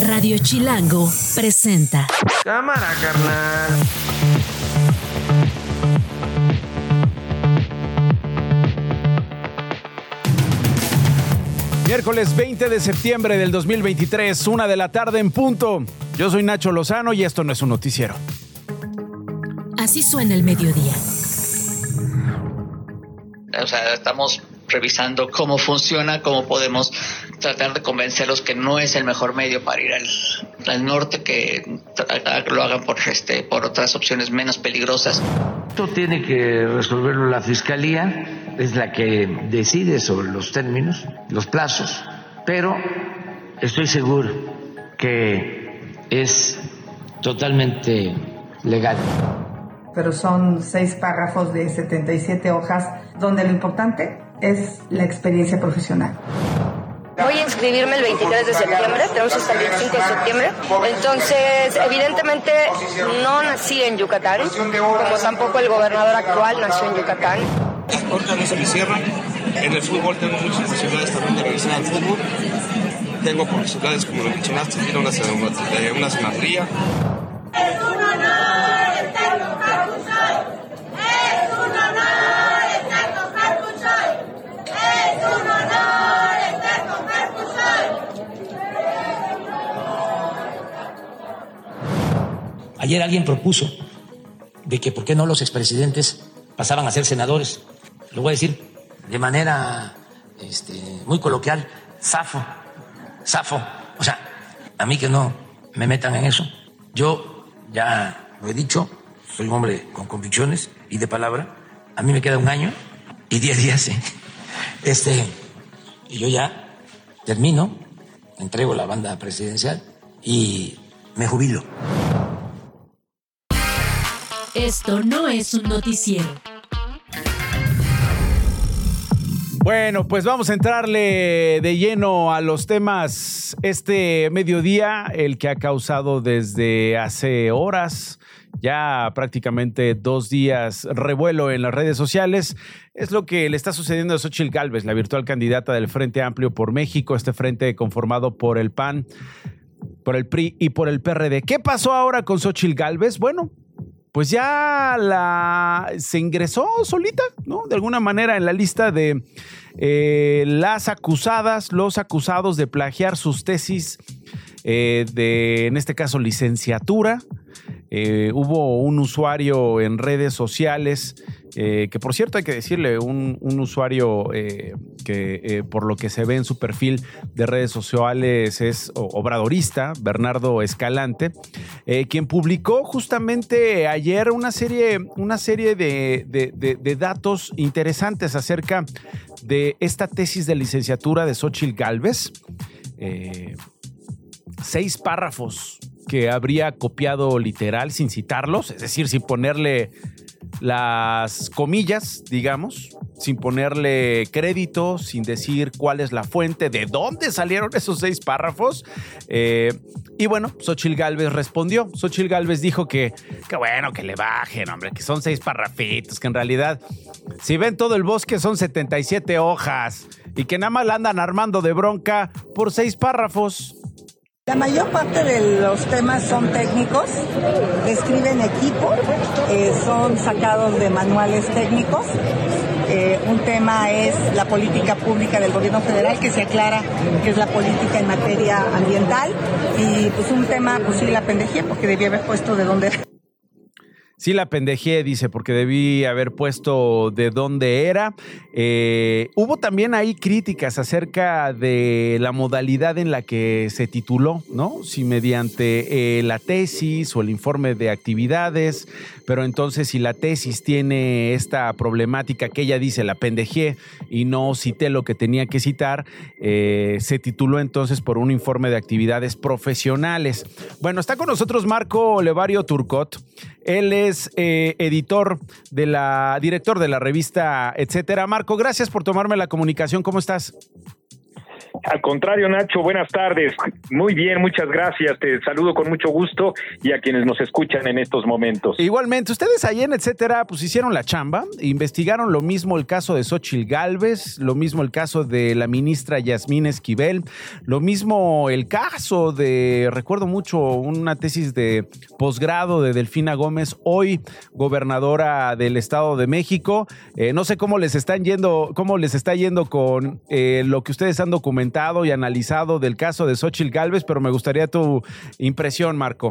Radio Chilango presenta. Cámara, carnal. Miércoles 20 de septiembre del 2023, una de la tarde en punto. Yo soy Nacho Lozano y esto no es un noticiero. Así suena el mediodía. O sea, estamos revisando cómo funciona, cómo podemos tratar de convencerlos que no es el mejor medio para ir al, al norte, que lo hagan por, este, por otras opciones menos peligrosas. Esto tiene que resolverlo la Fiscalía, es la que decide sobre los términos, los plazos, pero estoy seguro que es totalmente legal. Pero son seis párrafos de 77 hojas donde lo importante es la experiencia profesional. Voy a inscribirme el 23 de septiembre, tenemos hasta el 25 de septiembre. Entonces, evidentemente no nací en Yucatán, como tampoco el gobernador actual nació en Yucatán. Ahorita no se me cierra. En el fútbol tengo muchas posibilidades también de regresar al fútbol. Tengo posibilidades, como lo mencionaste, de ir a una, de una senatría. Es un honor estar con Carcuchoy. Es un honor estar con Carcuchoy. Es un honor estar con Carcuchoy. Ayer alguien propuso de que por qué no los expresidentes pasaban a ser senadores. Lo voy a decir de manera este, muy coloquial, zafo, zafo. O sea, a mí que no me metan en eso. Yo ya lo he dicho, soy un hombre con convicciones y de palabra. A mí me queda un año y diez días. ¿eh? Este, y yo ya termino, entrego la banda presidencial y me jubilo. Esto no es un noticiero. Bueno, pues vamos a entrarle de lleno a los temas este mediodía, el que ha causado desde hace horas, ya prácticamente dos días, revuelo en las redes sociales. Es lo que le está sucediendo a Xochitl Gálvez, la virtual candidata del Frente Amplio por México, este frente conformado por el PAN, por el PRI y por el PRD. ¿Qué pasó ahora con Xochitl Gálvez? Bueno, pues ya se ingresó solita, ¿no? De alguna manera en la lista de eh, las acusadas, los acusados de plagiar sus tesis eh, de, en este caso, licenciatura. Eh, hubo un usuario en redes sociales, eh, que por cierto hay que decirle, un, usuario eh, que por lo que se ve en su perfil de redes sociales es obradorista, Bernardo Escalante, quien publicó justamente ayer una serie, una serie de, de, datos interesantes acerca de esta tesis de licenciatura de Xochitl Galvez. seis párrafos que habría copiado literal sin citarlos, es decir, sin ponerle las comillas, digamos, sin ponerle crédito, sin decir cuál es la fuente, de dónde salieron esos seis párrafos. Eh, y bueno, Xochil Gálvez respondió. Xochil Gálvez dijo que, que bueno, que le bajen, hombre, que son seis parrafitos, que en realidad, si ven todo el bosque, son 77 hojas y que nada más la andan armando de bronca por seis párrafos. La mayor parte de los temas son técnicos, describen equipo, eh, son sacados de manuales técnicos. Eh, un tema es la política pública del gobierno federal, que se aclara que es la política en materia ambiental. Y pues un tema, pues sí, la pendejé, porque debía haber puesto de dónde Sí, la pendejé, dice, porque debí haber puesto de dónde era. Eh, hubo también ahí críticas acerca de la modalidad en la que se tituló, ¿no? Si mediante eh, la tesis o el informe de actividades, pero entonces si la tesis tiene esta problemática que ella dice, la pendejé y no cité lo que tenía que citar, eh, se tituló entonces por un informe de actividades profesionales. Bueno, está con nosotros Marco Levario Turcot. Él es eh, editor de la, director de la revista, etcétera. Marco, gracias por tomarme la comunicación. ¿Cómo estás? Al contrario, Nacho, buenas tardes. Muy bien, muchas gracias. Te saludo con mucho gusto y a quienes nos escuchan en estos momentos. Igualmente, ustedes ahí en etcétera, pues hicieron la chamba, investigaron lo mismo el caso de Xochil Gálvez, lo mismo el caso de la ministra Yasmín Esquivel, lo mismo el caso de, recuerdo mucho, una tesis de posgrado de Delfina Gómez, hoy gobernadora del Estado de México. Eh, no sé cómo les están yendo, cómo les está yendo con eh, lo que ustedes han documentado y analizado del caso de Xochil Gálvez, pero me gustaría tu impresión, Marco.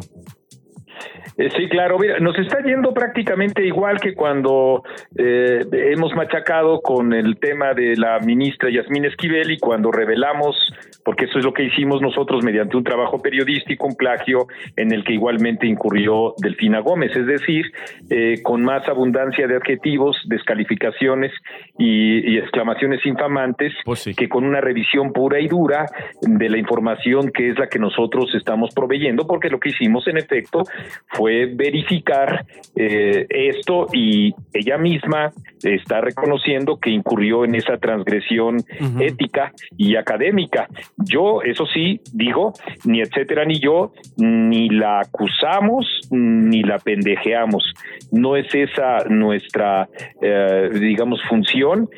Eh, sí, claro, mira, nos está yendo prácticamente igual que cuando eh, hemos machacado con el tema de la ministra Yasmín Esquivel y cuando revelamos, porque eso es lo que hicimos nosotros mediante un trabajo periodístico, un plagio en el que igualmente incurrió Delfina Gómez, es decir, eh, con más abundancia de adjetivos, descalificaciones y, exclamaciones infamantes Pues que con una revisión pura y dura de la información que es la que nosotros estamos proveyendo, porque lo que hicimos en efecto fue verificar eh, esto y ella misma está reconociendo que incurrió en esa transgresión ética y académica. Yo, eso sí, digo, ni etcétera ni yo, ni la acusamos ni la pendejeamos. No es esa nuestra, eh, digamos, función.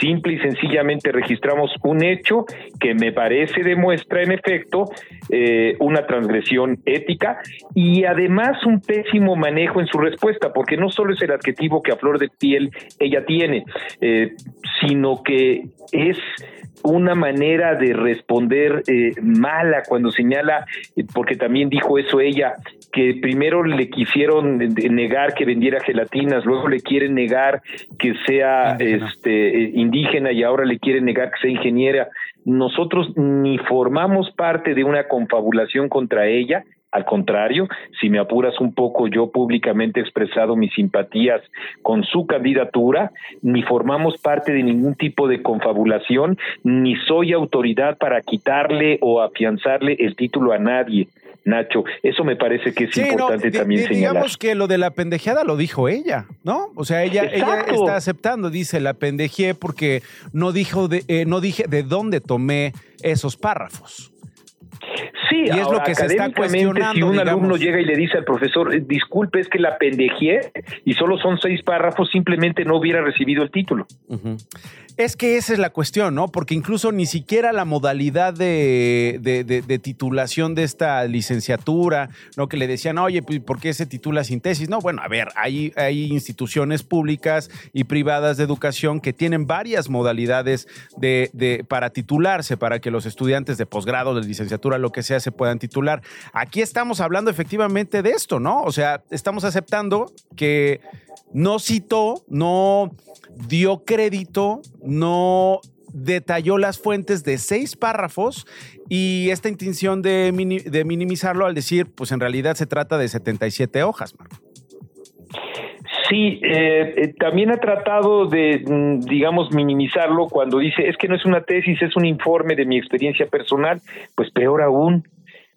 Simple y sencillamente registramos un hecho que me parece demuestra en efecto eh, una transgresión ética y además un pésimo manejo en su respuesta, porque no solo es el adjetivo que a flor de piel ella tiene, eh, sino que es una manera de responder eh, mala cuando señala, eh, porque también dijo eso ella, que primero le quisieron negar que vendiera gelatinas, luego le quieren negar que sea este eh, indígena y ahora le quieren negar que sea ingeniera. Nosotros ni formamos parte de una confabulación contra ella, al contrario, si me apuras un poco, yo públicamente he expresado mis simpatías con su candidatura, ni formamos parte de ningún tipo de confabulación, ni soy autoridad para quitarle o afianzarle el título a nadie. Nacho, eso me parece que es Sí, no, importante di- también señalar. Digamos que lo de la pendejeada lo dijo ella, ¿no? O sea, ella, ella está aceptando, dice, la pendejé porque no dijo de, eh, no dije de dónde tomé esos párrafos. Sí, Y es lo ahora, que se está cuestionando, Si un digamos. alumno llega y le dice al profesor, "Eh, disculpe, es que la pendejié y solo son seis párrafos, simplemente no hubiera recibido el título. Es que esa es la cuestión, ¿no? Porque incluso ni siquiera la modalidad de, de- de- de titulación de esta licenciatura, ¿no? Que le decían, oye, pues, ¿por qué se titula sin tesis? No, bueno, a ver, hay, hay instituciones públicas y privadas de educación que tienen varias modalidades de, de- para titularse, para que los estudiantes de posgrado, de licenciatura, lo que sea, se puedan titular. Aquí estamos hablando efectivamente de esto, ¿no? O sea, estamos aceptando que no citó, no dio crédito, no detalló las fuentes de seis párrafos y esta intención de, mini- de minimizarlo al decir, pues en realidad se trata de 77 hojas, Marco. Sí, eh, eh, también ha tratado de, mm, digamos, minimizarlo cuando dice, es que no es una tesis, es un informe de mi experiencia personal, pues peor aún.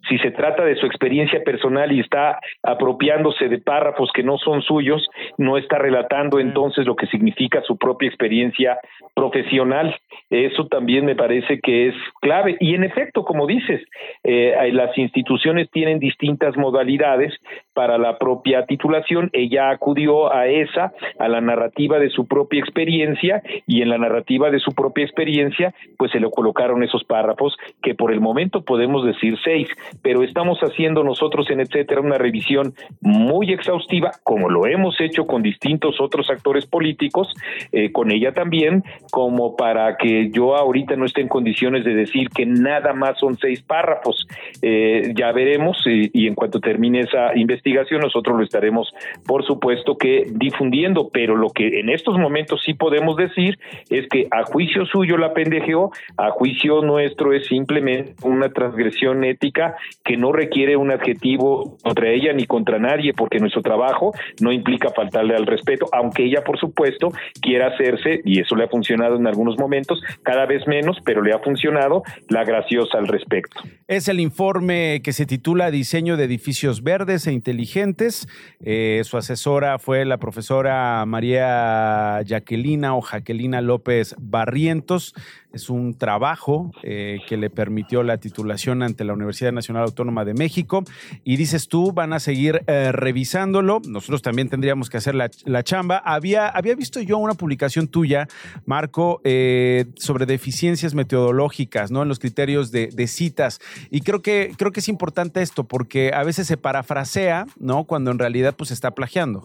Si se trata de su experiencia personal y está apropiándose de párrafos que no son suyos, no está relatando entonces lo que significa su propia experiencia profesional. Eso también me parece que es clave. Y en efecto, como dices, eh, las instituciones tienen distintas modalidades para la propia titulación. Ella acudió a esa, a la narrativa de su propia experiencia, y en la narrativa de su propia experiencia, pues se le colocaron esos párrafos que por el momento podemos decir seis, pero estamos haciendo nosotros en etcétera una revisión muy exhaustiva, como lo hemos hecho con distintos otros actores políticos, eh, con ella también, como para que yo ahorita no esté en condiciones de decir que nada más son seis párrafos. Eh, ya veremos y, y en cuanto termine esa investigación nosotros lo estaremos, por supuesto, que difundiendo, pero lo que en estos momentos sí podemos decir es que a juicio suyo la pendejeó, a juicio nuestro es simplemente una transgresión ética que no requiere un adjetivo contra ella ni contra nadie, porque nuestro trabajo no implica faltarle al respeto, aunque ella, por supuesto, quiera hacerse, y eso le ha funcionado en algunos momentos, cada vez menos, pero le ha funcionado, la graciosa al respecto. Es el informe que se titula Diseño de edificios verdes e Eh, su asesora fue la profesora María Jaquelina o Jaquelina López Barrientos. Es un trabajo eh, que le permitió la titulación ante la Universidad Nacional Autónoma de México. Y dices tú, van a seguir eh, revisándolo. Nosotros también tendríamos que hacer la, la chamba. Había, había visto yo una publicación tuya, Marco, eh, sobre deficiencias metodológicas, ¿no? En los criterios de, de citas. Y creo que, creo que es importante esto porque a veces se parafrasea, ¿no? Cuando en realidad pues está plagiando.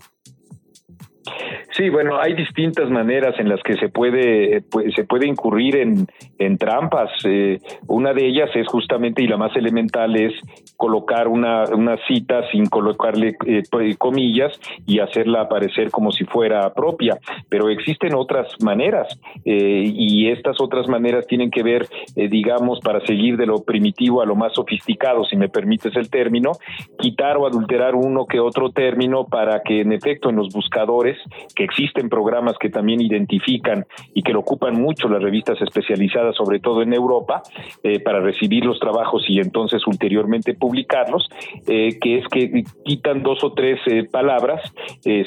Sí, bueno, hay distintas maneras en las que se puede, pues, se puede incurrir en, en trampas. Eh, una de ellas es justamente, y la más elemental, es colocar una, una cita sin colocarle eh, comillas y hacerla aparecer como si fuera propia. Pero existen otras maneras eh, y estas otras maneras tienen que ver, digamos, para seguir de lo primitivo a lo más sofisticado, si me permites el término, quitar o adulterar uno que otro término para que en efecto en los buscadores que existen programas que también identifican y que lo ocupan mucho las revistas especializadas, sobre todo en Europa, eh, para recibir los trabajos y entonces ulteriormente publicarlos, eh, que es que quitan dos o tres eh, palabras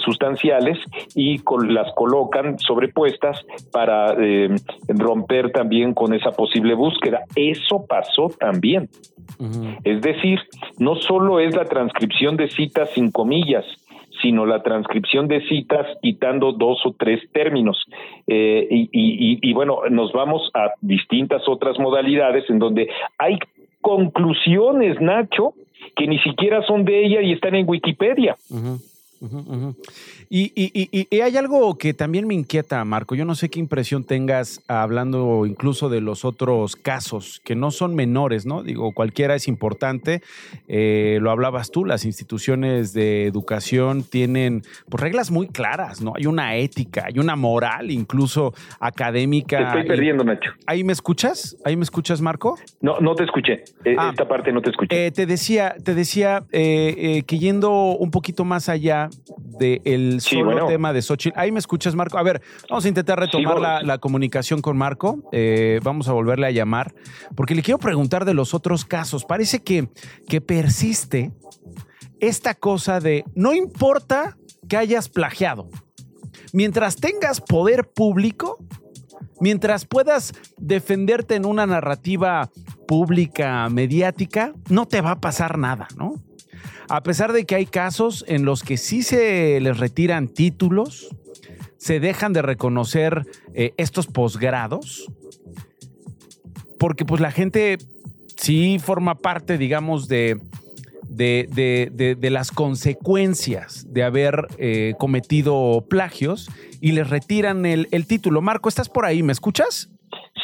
sustanciales y las colocan sobrepuestas para romper también con esa posible búsqueda. Eso pasó también. Es decir, no solo es la transcripción de citas sin comillas, sino la transcripción de citas quitando dos o tres términos. Eh, y, bueno, nos vamos a distintas otras modalidades en donde hay conclusiones, Nacho, que ni siquiera son de ella y están en Wikipedia. Y, hay algo que también me inquieta, Marco. Yo no sé qué impresión tengas hablando incluso de los otros casos, que no son menores, ¿no? Digo, cualquiera es importante. Eh, lo hablabas tú, las instituciones de educación tienen pues, reglas muy claras, ¿no? Hay una ética, hay una moral incluso académica. Te estoy perdiendo, Nacho. ¿Ahí me escuchas? ¿Ahí me escuchas, Marco? No, no te escuché. Eh, ah. Esta parte no te escuché. Eh, te decía, te decía que yendo un poquito más allá del solo tema de Xochitl. Ahí me escuchas, Marco. A ver, vamos a intentar retomar la, comunicación con Marco. Eh, vamos a volverle a llamar, porque le quiero preguntar de los otros casos. Parece que, que persiste esta cosa de no importa que hayas plagiado. Mientras tengas poder público, mientras puedas defenderte en una narrativa pública, mediática, no te va a pasar nada, ¿no? A pesar de que hay casos en los que sí se les retiran títulos, se dejan de reconocer eh, estos posgrados, porque pues la gente sí forma parte, digamos, de, de, las consecuencias de haber eh, cometido plagios y les retiran el, título. Marco, ¿estás por ahí? ¿Me escuchas?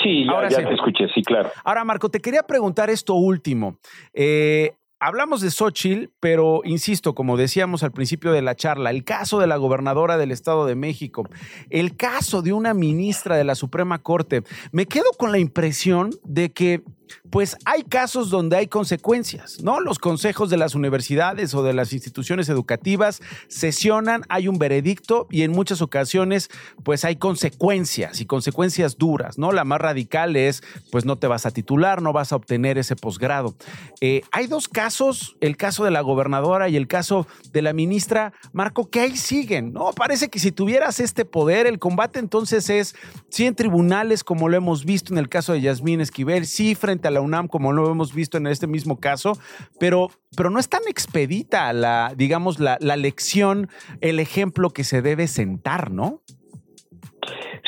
Sí, ya, te escuché, sí, claro. Ahora, Marco, te quería preguntar esto último. Eh, Hablamos de Xochitl, pero insisto, como decíamos al principio de la charla, el caso de la gobernadora del Estado de México, el caso de una ministra de la Suprema Corte, me quedo con la impresión de que pues hay casos donde hay consecuencias, ¿no? Los consejos de las universidades o de las instituciones educativas sesionan, hay un veredicto y en muchas ocasiones pues hay consecuencias y consecuencias duras, ¿no? La más radical es pues no te vas a titular, no vas a obtener ese posgrado. Eh, hay dos casos, el caso de la gobernadora y el caso de la ministra Marco, que ahí siguen, ¿no? Parece que si tuvieras este poder, el combate entonces es, sí en tribunales como lo hemos visto en el caso de Yasmín Esquivel, sí frente a la UNAM, como lo hemos visto en este mismo caso, pero, pero no es tan expedita la, digamos, la, la lección, el ejemplo que se debe sentar, ¿no?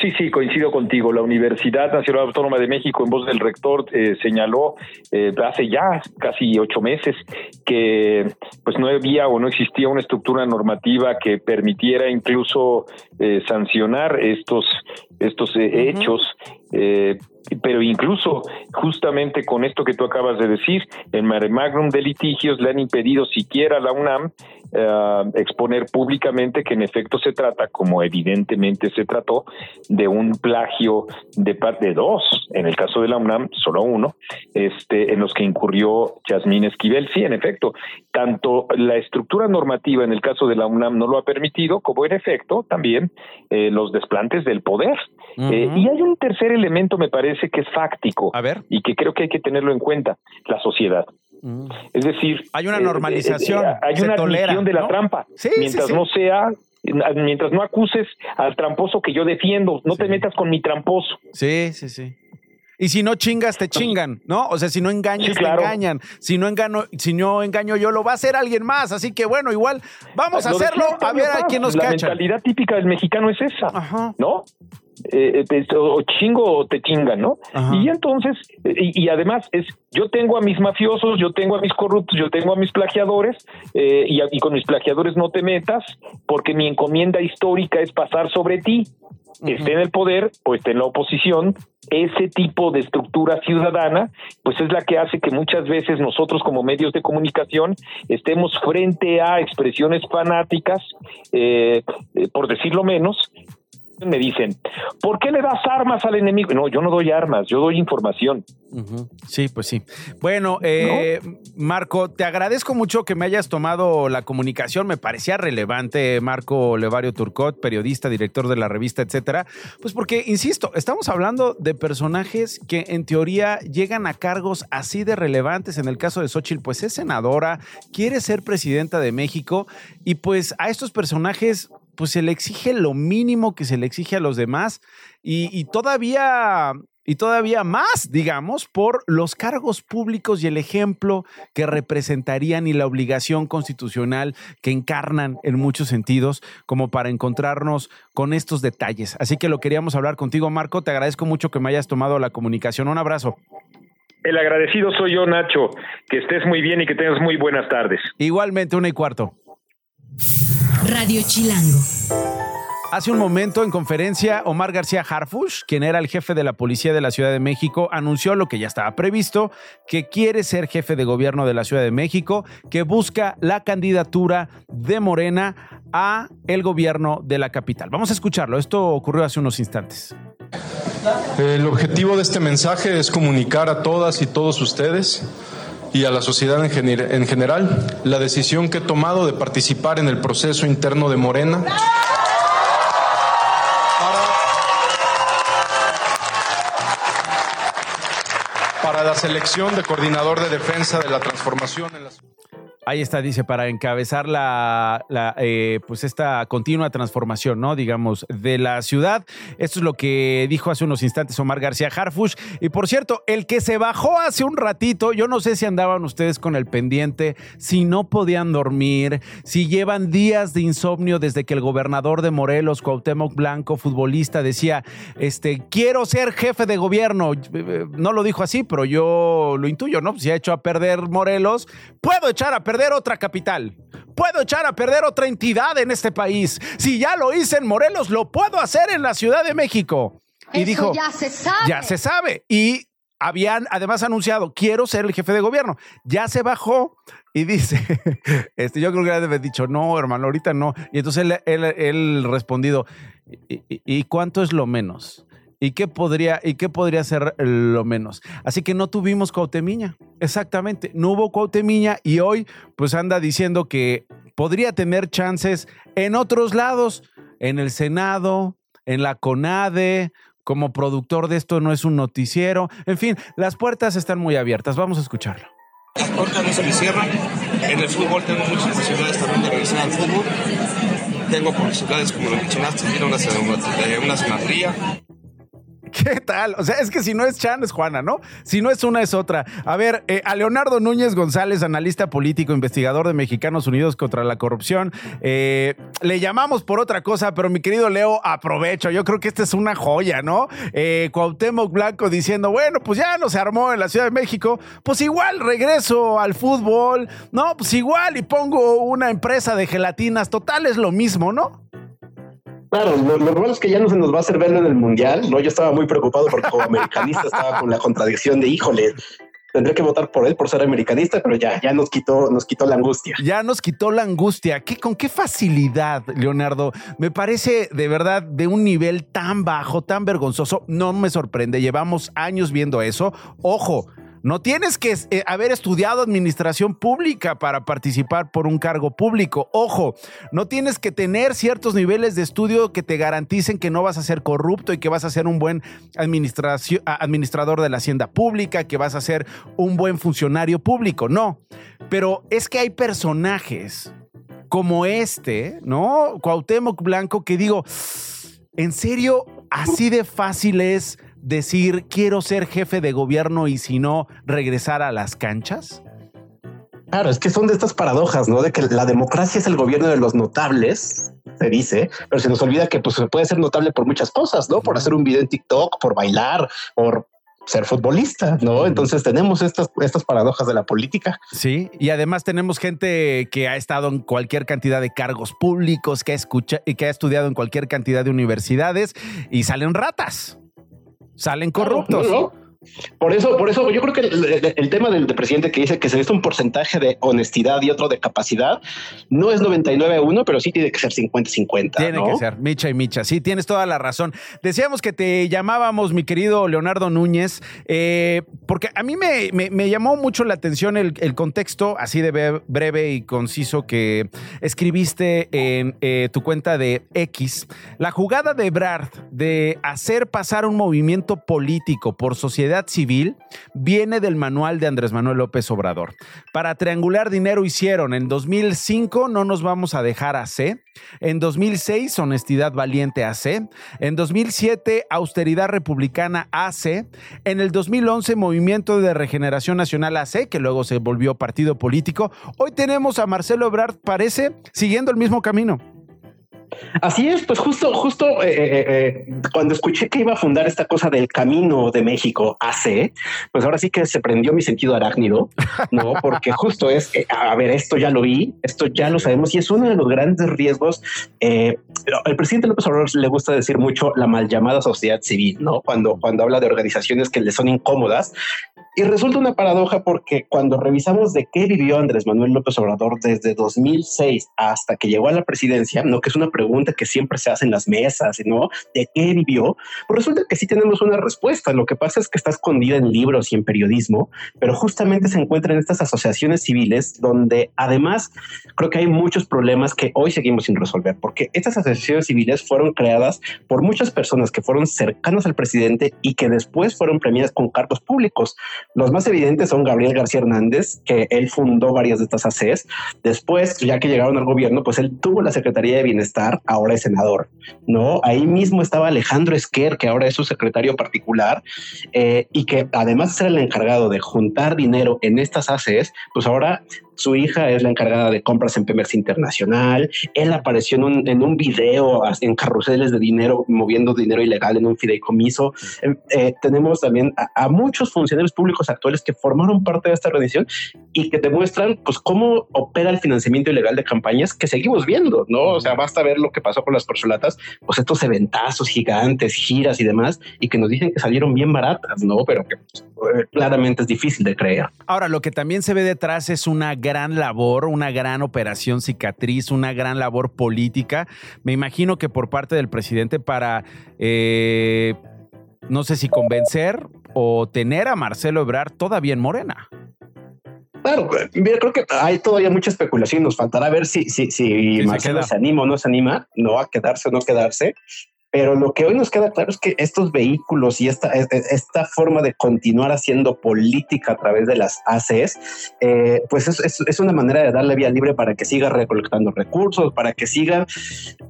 Sí, sí, coincido contigo. La Universidad Nacional Autónoma de México, en voz del rector, eh, señaló eh, hace ya casi ocho meses que pues no había o no existía una estructura normativa que permitiera incluso eh, sancionar estos estos hechos pero incluso justamente con esto que tú acabas de decir, en mare magnum de litigios le han impedido siquiera a la UNAM eh, exponer públicamente que en efecto se trata, como evidentemente se trató, de un plagio de parte de dos, en el caso de la UNAM, solo uno, este, en los que incurrió Yasmín Esquivel. Sí, en efecto, tanto la estructura normativa en el caso de la UNAM no lo ha permitido, como en efecto también eh, los desplantes del poder. Eh, y hay un tercer elemento, me parece, que es fáctico y que creo que hay que tenerlo en cuenta, la sociedad. Mm. Es decir, hay una eh, normalización, eh, eh, hay una admisión de la trampa. mientras no sea, mientras no acuses al tramposo que yo defiendo, no te metas con mi tramposo. Sí, sí, sí. Y si no chingas, te chingan, ¿no? O sea, si no engañas, Sí, claro. te engañan. Si no, engano, si no engaño yo, lo va a hacer alguien más. Así que bueno, igual vamos a Lo hacerlo a ver a quién nos La cacha. mentalidad típica del mexicano es esa, Ajá. ¿no? Eh, eh, o chingo o te chingan, ¿no? Ajá. Y entonces, eh, y, y además es, yo tengo a mis mafiosos, yo tengo a mis corruptos, yo tengo a mis plagiadores, eh, y, con mis plagiadores no te metas, porque mi encomienda histórica es pasar sobre ti. Esté en el poder o esté en la oposición, ese tipo de estructura ciudadana, pues es la que hace que muchas veces nosotros como medios de comunicación estemos frente a expresiones fanáticas, eh, eh, por decirlo menos, me dicen, ¿por qué le das armas al enemigo? No, yo no doy armas, yo doy información. Sí, pues sí. Bueno, eh, Marco, te agradezco mucho que me hayas tomado la comunicación. Me parecía relevante, Marco Levario Turcot, periodista, director de la revista, etcétera. Pues porque, insisto, estamos hablando de personajes que en teoría llegan a cargos así de relevantes. En el caso de Xochitl, pues es senadora, quiere ser presidenta de México y pues a estos personajes pues se le exige lo mínimo que se le exige a los demás y, y todavía y todavía más, digamos, por los cargos públicos y el ejemplo que representarían y la obligación constitucional que encarnan en muchos sentidos, como para encontrarnos con estos detalles. Así que lo queríamos hablar contigo, Marco. Te agradezco mucho que me hayas tomado la comunicación. Un abrazo. El agradecido soy yo, Nacho. Que estés muy bien y que tengas muy buenas tardes. Igualmente, una y cuarto. Radio Chilango. Hace un momento en conferencia, Omar García Harfush, quien era el jefe de la policía de la Ciudad de México, anunció lo que ya estaba previsto, que quiere ser jefe de gobierno de la Ciudad de México, que busca la candidatura de Morena a el gobierno de la capital. Vamos a escucharlo. Esto ocurrió hace unos instantes. El objetivo de este mensaje es comunicar a todas y todos ustedes y a la sociedad en, gener- en general la decisión que he tomado de participar en el proceso interno de Morena. Para, la selección de coordinador de defensa de la transformación en la Ahí está, dice, para encabezar la, eh, pues esta continua transformación, ¿no? Digamos, de la ciudad. Esto es lo que dijo hace unos instantes Omar García Harfush. Y por cierto, el que se bajó hace un ratito, yo no sé si andaban ustedes con el pendiente, si no podían dormir, si llevan días de insomnio desde que el gobernador de Morelos, Cuauhtémoc Blanco, futbolista, decía, este, quiero ser jefe de gobierno. Eh, No lo dijo así, pero yo lo intuyo, ¿no? Si ha hecho a perder Morelos, puedo echar a perder otra capital. Puedo echar a perder otra entidad en este país. Si ya lo hice en Morelos, lo puedo hacer en la Ciudad de México. Y dijo, ya se sabe. ya se sabe. Y habían además anunciado, quiero ser el jefe de gobierno. Ya se bajó y dice, este, yo creo que le debe haber dicho, no, hermano, ahorita no. Y entonces él, él, él respondido, ¿y, y- y cuánto es lo menos? ¿Y qué podría, y qué podría ser lo menos? Así que no tuvimos Cuauhtemiña. Exactamente, no hubo Cuauhtemiña y hoy pues anda diciendo que podría tener chances en otros lados, en el Senado, en la CONADE, como productor de esto no es un noticiero. En fin, las puertas están muy abiertas. Vamos a escucharlo. Las puertas no se me cierran. En el fútbol tengo muchas posibilidades también de regresar al fútbol. Tengo posibilidades, como lo mencionaste, de ir a una, de una senadría. ¿Qué tal? O sea, es que si no es Chan, es Juana, ¿no? Si no es una, es otra. A ver, eh, a Leonardo Núñez González, analista político, investigador de Mexicanos Unidos contra la Corrupción, eh, le llamamos por otra cosa, pero mi querido Leo, aprovecho. Yo creo que esta es una joya, ¿no? Eh, Cuauhtémoc Blanco diciendo, bueno, pues ya no se armó en la Ciudad de México, pues igual regreso al fútbol, ¿no? Pues igual y pongo una empresa de gelatinas, total es lo mismo, ¿no? Claro, lo, lo normal es que ya no se nos va a hacer verlo en el mundial, ¿no? Yo estaba muy preocupado porque como americanista estaba con la contradicción de, híjole, tendré que votar por él por ser americanista, pero ya, ya nos quitó, nos quitó la angustia. Ya nos quitó la angustia. ¿Qué, ¿Con qué facilidad, Leonardo? Me parece de verdad de un nivel tan bajo, tan vergonzoso. No me sorprende. Llevamos años viendo eso. Ojo. No tienes que eh, haber estudiado administración pública para participar por un cargo público. Ojo, no tienes que tener ciertos niveles de estudio que te garanticen que no vas a ser corrupto y que vas a ser un buen administrador de la hacienda pública, que vas a ser un buen funcionario público. No, pero es que hay personajes como este, ¿no? Cuauhtémoc Blanco, que digo, ¿en serio así de fácil es decir quiero ser jefe de gobierno y si no, regresar a las canchas? Claro, es que son de estas paradojas, ¿no? De que la democracia es el gobierno de los notables, se dice, pero se nos olvida que pues, se puede ser notable por muchas cosas, ¿no? Por hacer un video en TikTok, por bailar, por ser futbolista, ¿no? Entonces tenemos estas, estas paradojas de la política. Sí, y además tenemos gente que ha estado en cualquier cantidad de cargos públicos, que ha, escucha, que ha estudiado en cualquier cantidad de universidades y salen ratas, salen corruptos. Por eso, por eso yo creo que el, el tema del, del, presidente que dice que se necesita un porcentaje de honestidad y otro de capacidad no es 99 a 1, pero sí tiene que ser 50-50. Tiene ¿no? que ser Micha y Micha. Sí, tienes toda la razón. Decíamos que te llamábamos, mi querido Leonardo Núñez, eh, porque a mí me, me, me, llamó mucho la atención el, el contexto así de breve y conciso que escribiste en eh, tu cuenta de X. La jugada de Brad de hacer pasar un movimiento político por sociedad civil viene del manual de Andrés Manuel López Obrador. Para triangular dinero hicieron en 2005 No nos vamos a dejar AC, en 2006 Honestidad Valiente AC, en 2007 Austeridad Republicana AC, en el 2011 Movimiento de Regeneración Nacional AC, que luego se volvió partido político. Hoy tenemos a Marcelo Ebrard, parece, siguiendo el mismo camino. Así es, pues justo, justo eh, eh, eh, cuando escuché que iba a fundar esta cosa del Camino de México AC, pues ahora sí que se prendió mi sentido arácnido, no? Porque justo es, eh, a ver, esto ya lo vi, esto ya lo sabemos y es uno de los grandes riesgos. El presidente López Obrador le gusta decir mucho la mal llamada sociedad civil, no? Cuando, cuando habla de organizaciones que le son incómodas. Y resulta una paradoja porque cuando revisamos de qué vivió Andrés Manuel López Obrador desde 2006 hasta que llegó a la presidencia, no que es una pregunta que siempre se hace en las mesas, ¿no? ¿De qué vivió? Pues resulta que sí tenemos una respuesta. Lo que pasa es que está escondida en libros y en periodismo, pero justamente se encuentra en estas asociaciones civiles donde además creo que hay muchos problemas que hoy seguimos sin resolver, porque estas asociaciones civiles fueron creadas por muchas personas que fueron cercanas al presidente y que después fueron premiadas con cargos públicos. Los más evidentes son Gabriel García Hernández, que él fundó varias de estas ACES. Después, ya que llegaron al gobierno, pues él tuvo la Secretaría de Bienestar, ahora es senador, ¿no? Ahí mismo estaba Alejandro Esquer, que ahora es su secretario particular, eh, y que además de ser el encargado de juntar dinero en estas ACES, pues ahora su hija es la encargada de compras en Pemex Internacional. Él apareció en un, en un video en carruseles de dinero, moviendo dinero ilegal en un fideicomiso. Eh, eh, tenemos también a, a, muchos funcionarios públicos actuales que formaron parte de esta organización y que demuestran pues cómo opera el financiamiento ilegal de campañas que seguimos viendo, ¿no? O sea, basta ver lo que pasó con las porcelatas, pues estos eventazos gigantes, giras y demás, y que nos dicen que salieron bien baratas, ¿no? Pero que pues, claramente es difícil de creer. Ahora, lo que también se ve detrás es una gran labor, una gran operación cicatriz, una gran labor política. Me imagino que por parte del presidente para, eh, no sé si convencer o tener a Marcelo Ebrard todavía en Morena. Claro, mira, creo que hay todavía mucha especulación. Nos faltará ver si, si, si Marcelo se, se anima o no se anima, no a quedarse o no quedarse. Pero lo que hoy nos queda claro es que estos vehículos y esta, esta forma de continuar haciendo política a través de las ACES, eh, pues es, es, es, una manera de darle vía libre para que siga recolectando recursos, para que siga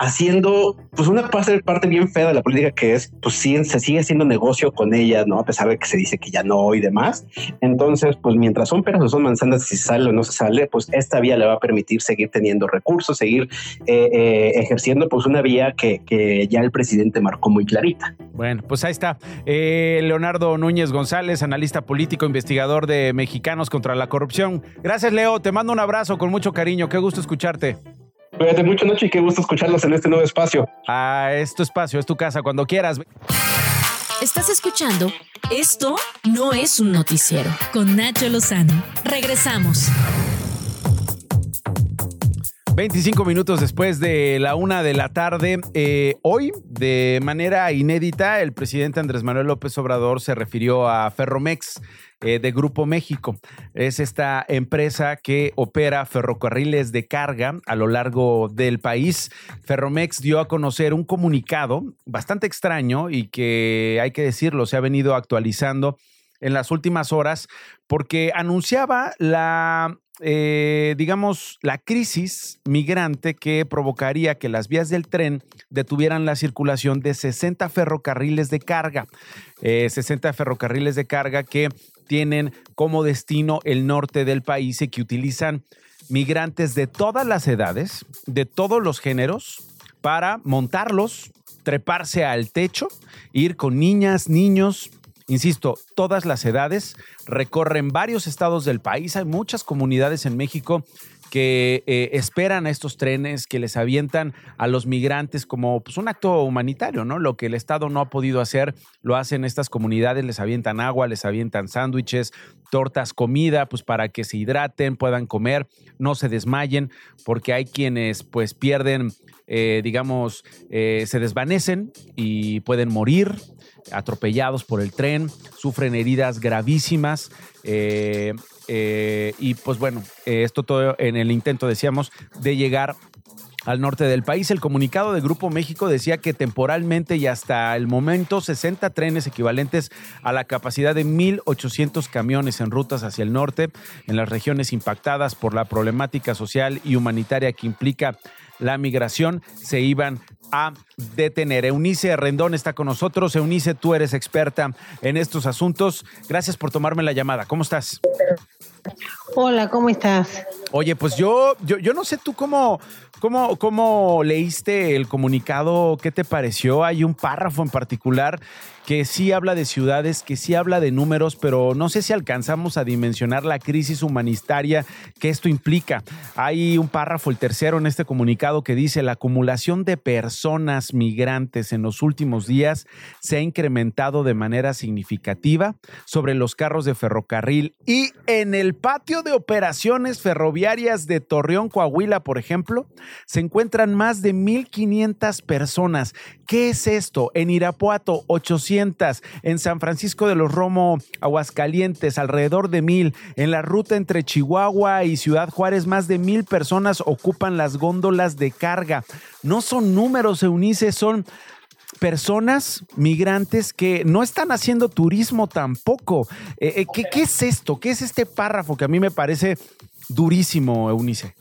haciendo pues una parte, parte bien fea de la política que es, pues sí, se sigue haciendo negocio con ella, ¿no? A pesar de que se dice que ya no y demás. Entonces, pues mientras son peras o son manzanas, si sale o no se sale, pues esta vía le va a permitir seguir teniendo recursos, seguir eh, eh, ejerciendo pues una vía que, que ya el presidente presidente marcó muy clarita. Bueno, pues ahí está. Eh, Leonardo Núñez González, analista político, investigador de Mexicanos contra la Corrupción. Gracias, Leo. Te mando un abrazo con mucho cariño. Qué gusto escucharte. Cuídate mucho, Noche, y qué gusto escucharlos en este nuevo espacio. Ah, es tu espacio, es tu casa, cuando quieras. Estás escuchando Esto no es un noticiero con Nacho Lozano. Regresamos. 25 minutos después de la una de la tarde, eh, hoy, de manera inédita, el presidente Andrés Manuel López Obrador se refirió a Ferromex eh, de Grupo México. Es esta empresa que opera ferrocarriles de carga a lo largo del país. Ferromex dio a conocer un comunicado bastante extraño y que, hay que decirlo, se ha venido actualizando en las últimas horas porque anunciaba la eh, digamos, la crisis migrante que provocaría que las vías del tren detuvieran la circulación de 60 ferrocarriles de carga. 60 ferrocarriles de carga que tienen como destino el norte del país y que utilizan migrantes de todas las edades, de todos los géneros, para montarlos, treparse al techo, ir con niñas, niños, insisto, todas las edades, recorren varios estados del país, hay muchas comunidades en México que eh, esperan a estos trenes, que les avientan a los migrantes como pues, un acto humanitario, ¿no? Lo que el Estado no ha podido hacer, lo hacen estas comunidades, les avientan agua, les avientan sándwiches, tortas, comida, pues para que se hidraten, puedan comer, no se desmayen, porque hay quienes pues pierden, eh, digamos, eh, se desvanecen y pueden morir atropellados por el tren, sufren heridas gravísimas. Eh, y pues bueno, esto todo en el intento, decíamos, de llegar al norte del país. El comunicado de Grupo México decía que temporalmente y hasta el momento 60 trenes equivalentes a la capacidad de 1.800 camiones en rutas hacia el norte, en las regiones impactadas por la problemática social y humanitaria que implica la migración, se iban a detener. Eunice Rendón está con nosotros. Eunice, tú eres experta en estos asuntos. Gracias por tomarme la llamada. ¿Cómo estás? Hola, ¿cómo estás? Oye, pues yo, yo, yo no sé tú cómo, cómo, cómo leíste el comunicado, qué te pareció. Hay un párrafo en particular que sí habla de ciudades, que sí habla de números, pero no sé si alcanzamos a dimensionar la crisis humanitaria que esto implica. Hay un párrafo, el tercero en este comunicado, que dice la acumulación de personas migrantes en los últimos días se ha incrementado de manera significativa sobre los carros de ferrocarril y en el patio de operaciones ferroviarias de Torreón, Coahuila, por ejemplo, se encuentran más de 1.500 personas. ¿Qué es esto? En Irapuato, 800 en San Francisco de los Romo, Aguascalientes, alrededor de mil. En la ruta entre Chihuahua y Ciudad Juárez, más de mil personas ocupan las góndolas de carga. No son números, Eunice, son personas migrantes que no están haciendo turismo tampoco. Eh, eh, ¿qué, ¿Qué es esto? ¿Qué es este párrafo que a mí me parece durísimo, Eunice?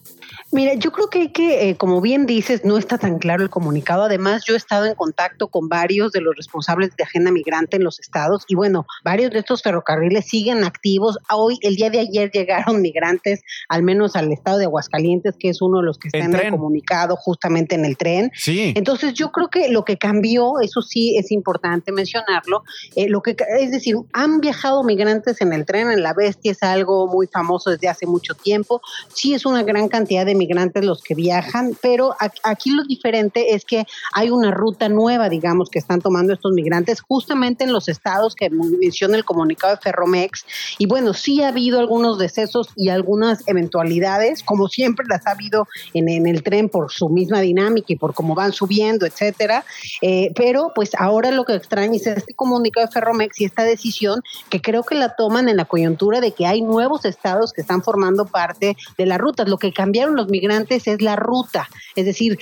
Mira, yo creo que hay que, eh, como bien dices, no está tan claro el comunicado. Además, yo he estado en contacto con varios de los responsables de agenda migrante en los estados y bueno, varios de estos ferrocarriles siguen activos. Hoy, el día de ayer llegaron migrantes, al menos al estado de Aguascalientes, que es uno de los que está en el comunicado justamente en el tren. Sí. Entonces, yo creo que lo que cambió, eso sí es importante mencionarlo, eh, lo que es decir, han viajado migrantes en el tren, en la bestia es algo muy famoso desde hace mucho tiempo. Sí es una gran cantidad de migrantes los que viajan, pero aquí lo diferente es que hay una ruta nueva, digamos, que están tomando estos migrantes justamente en los estados que menciona el comunicado de Ferromex. Y bueno, sí ha habido algunos decesos y algunas eventualidades, como siempre las ha habido en, el tren por su misma dinámica y por cómo van subiendo, etcétera. Eh, pero pues ahora lo que extraña es este comunicado de Ferromex y esta decisión que creo que la toman en la coyuntura de que hay nuevos estados que están formando parte de las rutas. Lo que cambiaron los migrantes es la ruta. Es decir,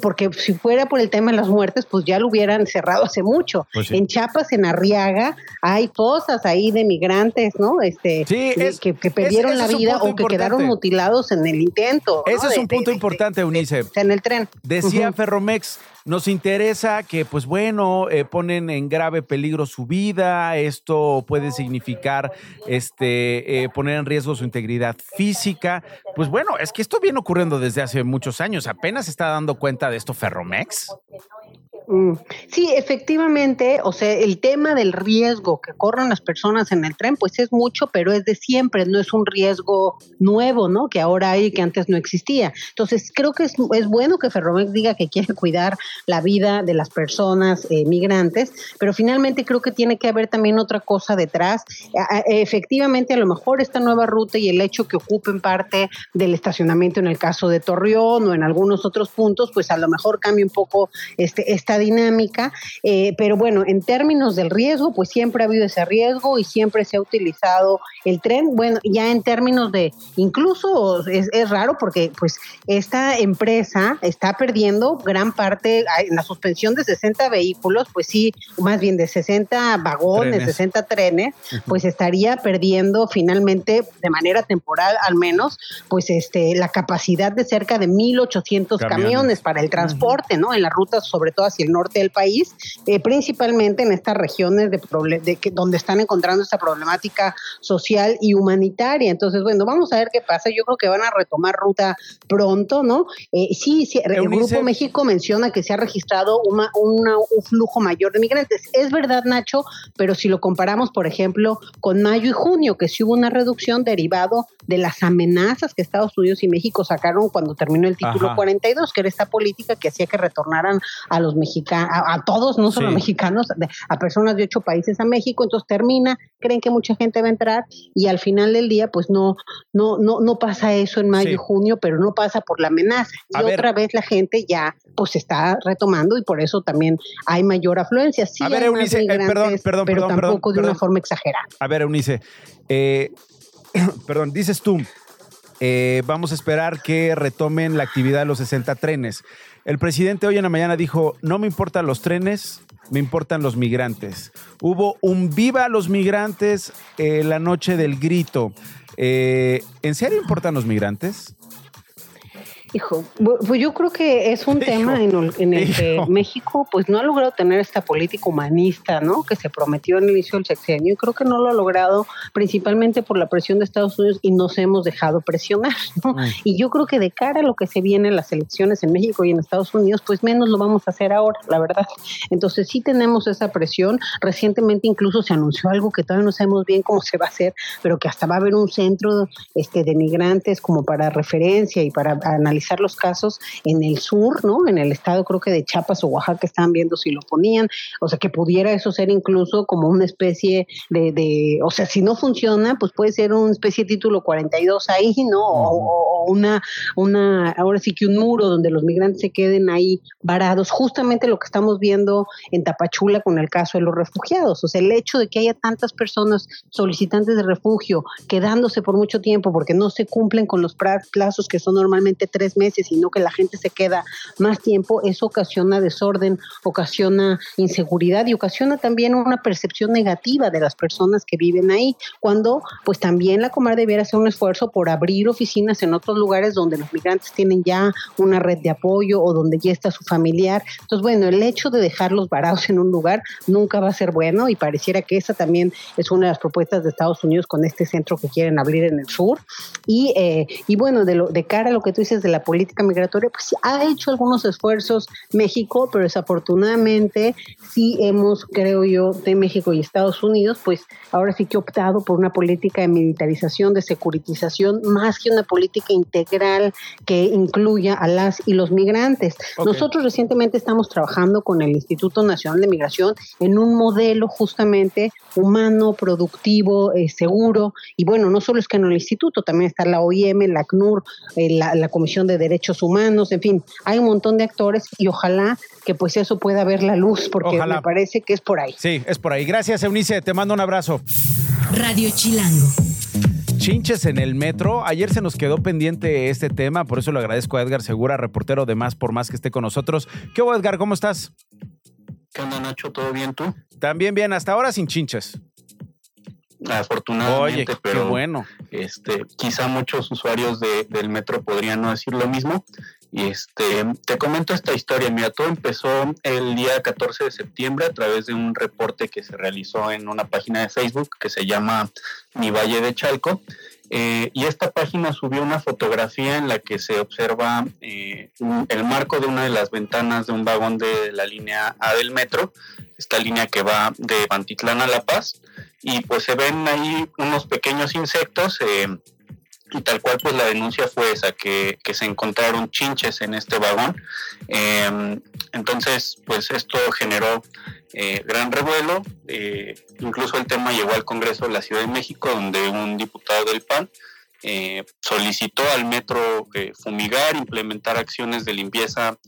porque si fuera por el tema de las muertes, pues ya lo hubieran cerrado hace mucho. Pues en Chiapas, en Arriaga, hay fosas ahí de migrantes, ¿no? Este, que, perdieron la vida o que quedaron mutilados en el intento. Ese es un punto importante, Eunice. En el tren. Decía Ferromex, nos interesa que, pues bueno, eh, ponen en grave peligro su vida. Esto puede significar este, eh, poner en riesgo su integridad física. Pues bueno, es que esto viene ocurriendo desde hace muchos años. Apenas está dando cuenta de esto Ferromex. Mm, sí, efectivamente, o sea, el tema del riesgo que corren las personas en el tren, pues es mucho, pero es de siempre, no es un riesgo nuevo, ¿no? Que ahora hay que antes no existía. Entonces, creo que es, es bueno que Ferromex diga que quiere cuidar la vida de las personas eh, migrantes, pero finalmente creo que tiene que haber también otra cosa detrás. efectivamente, a lo mejor esta nueva ruta y el hecho que ocupen parte del estacionamiento en el caso de Torreón o en algunos otros puntos, pues a lo mejor cambia un poco este, esta dinámica, eh, pero bueno, en términos del riesgo, pues siempre ha habido ese riesgo y siempre se ha utilizado el tren. Bueno, ya en términos de, incluso es, es raro porque pues esta empresa está perdiendo gran parte, en la suspensión de 60 vehículos, pues sí, más bien de 60 vagones, Trenes. 60 trenes, pues estaría perdiendo finalmente de manera temporal al menos, pues este la capacidad de cerca de 1800 camiones, Camiones. para el transporte, ¿no? En las rutas sobre todo hacia el norte del país, eh, principalmente en estas regiones de, de que donde están encontrando esta problemática social y humanitaria. Entonces, bueno, vamos a ver qué pasa. Yo creo que van a retomar ruta pronto, ¿no? Eh, sí, sí, el. Grupo México menciona que se ha registrado una, una- un flujo mayor de migrantes. Es verdad, Nacho, pero si lo comparamos, por ejemplo, con mayo y junio, que sí hubo una reducción derivado de las amenazas que Estados Unidos y México sacaron cuando terminó el título Ajá. 42, que era esta política que hacía que retornaran a los mexicanos, a, a todos, no solo Sí. mexicanos, a personas de ocho países a México. Entonces termina, creen que mucha gente va a entrar y al final del día, pues no, no, no, no pasa eso en mayo Sí. y junio, pero no pasa por la amenaza. Y A ver. otra vez la gente ya pues está retomando y por eso también hay mayor afluencia. Sí A ver, Eunice, eh, perdón, perdón, pero perdón, tampoco perdón, de una perdón. forma exagerada. A ver, Eunice, eh, perdón, dices tú, eh, vamos a esperar que retomen la actividad de los 60 trenes. El presidente hoy en la mañana dijo, no me importan los trenes, me importan los migrantes. Hubo un viva a los migrantes eh, la noche del grito. Eh, ¿En serio importan los migrantes? Hijo, pues yo creo que es un tema en el, en el que. México pues no ha logrado tener esta política humanista, ¿no? Que se prometió en el inicio del sexenio y creo que no lo ha logrado principalmente por la presión de Estados Unidos y nos hemos dejado presionar, ¿no? Y yo creo que de cara a lo que se viene en las elecciones en México y en Estados Unidos, pues menos lo vamos a hacer ahora, la verdad. Entonces sí tenemos esa presión. Recientemente incluso se anunció algo que todavía no sabemos bien cómo se va a hacer, pero que hasta va a haber un centro este, de migrantes como para referencia y para analizar los casos en el sur, ¿no? En el estado creo que de Chiapas o Oaxaca estaban viendo si lo ponían, o sea que pudiera eso ser incluso como una especie de, de o sea, si no funciona, pues puede ser una especie de título 42 ahí, ¿no? O, o- una, una, ahora sí que un muro donde los migrantes se queden ahí varados, justamente lo que estamos viendo en Tapachula con el caso de los refugiados, o sea, el hecho de que haya tantas personas solicitantes de refugio quedándose por mucho tiempo porque no se cumplen con los plazos que son normalmente tres meses, sino que la gente se queda más tiempo, eso ocasiona desorden, ocasiona inseguridad y ocasiona también una percepción negativa de las personas que viven ahí, cuando pues también la Comar debiera hacer un esfuerzo por abrir oficinas en otros lugares donde los migrantes tienen ya una red de apoyo o donde ya está su familiar. Entonces, bueno, el hecho de dejarlos varados en un lugar nunca va a ser bueno y pareciera que esa también es una de las propuestas de Estados Unidos con este centro que quieren abrir en el sur. Y, eh, y bueno, de, lo, de cara a lo que tú dices de la política migratoria, pues ha hecho algunos esfuerzos México, pero desafortunadamente sí hemos, creo yo, de México y Estados Unidos, pues ahora sí que optado por una política de militarización, de securitización, más que una política integral que incluya a las y los migrantes. Nosotros recientemente estamos trabajando con el Instituto Nacional de Migración en un modelo justamente humano, productivo, eh, seguro. Y bueno, no solo es que en el instituto, también está la OIM, la ACNUR, eh, la, la Comisión de Derechos Humanos, en fin, hay un montón de actores y ojalá que pues eso pueda ver la luz, porque Ojalá. me parece que es por ahí. Sí, es por ahí. Gracias, Eunice. Te mando un abrazo. Radio Chilango. Chinches en el metro. Ayer se nos quedó pendiente este tema, por eso le agradezco a Edgar Segura, reportero de Más por Más que esté con nosotros. ¿Qué hubo, Edgar? ¿Cómo estás? ¿Qué onda, Nacho? ¿Todo bien tú? También bien, hasta ahora sin chinches. Afortunadamente, Oye, pero bueno. este, quizá muchos usuarios de- del metro podrían no decir lo mismo. Y este, te comento esta historia. Mira, todo empezó el día 14 de septiembre a través de un reporte que se realizó en una página de Facebook que se llama Mi Valle de Chalco. Eh, y esta página subió una fotografía en la que se observa eh, el marco de una de las ventanas de un vagón de la línea A del metro, esta línea que va de Pantitlán a La Paz, y pues se ven ahí unos pequeños insectos. eh, y tal cual pues la denuncia fue esa, que, se encontraron chinches en este vagón. Entonces pues esto generó eh, gran revuelo, eh, incluso el tema llegó al Congreso de la Ciudad de México donde un diputado del PAN eh, solicitó al metro fumigar, implementar acciones de limpieza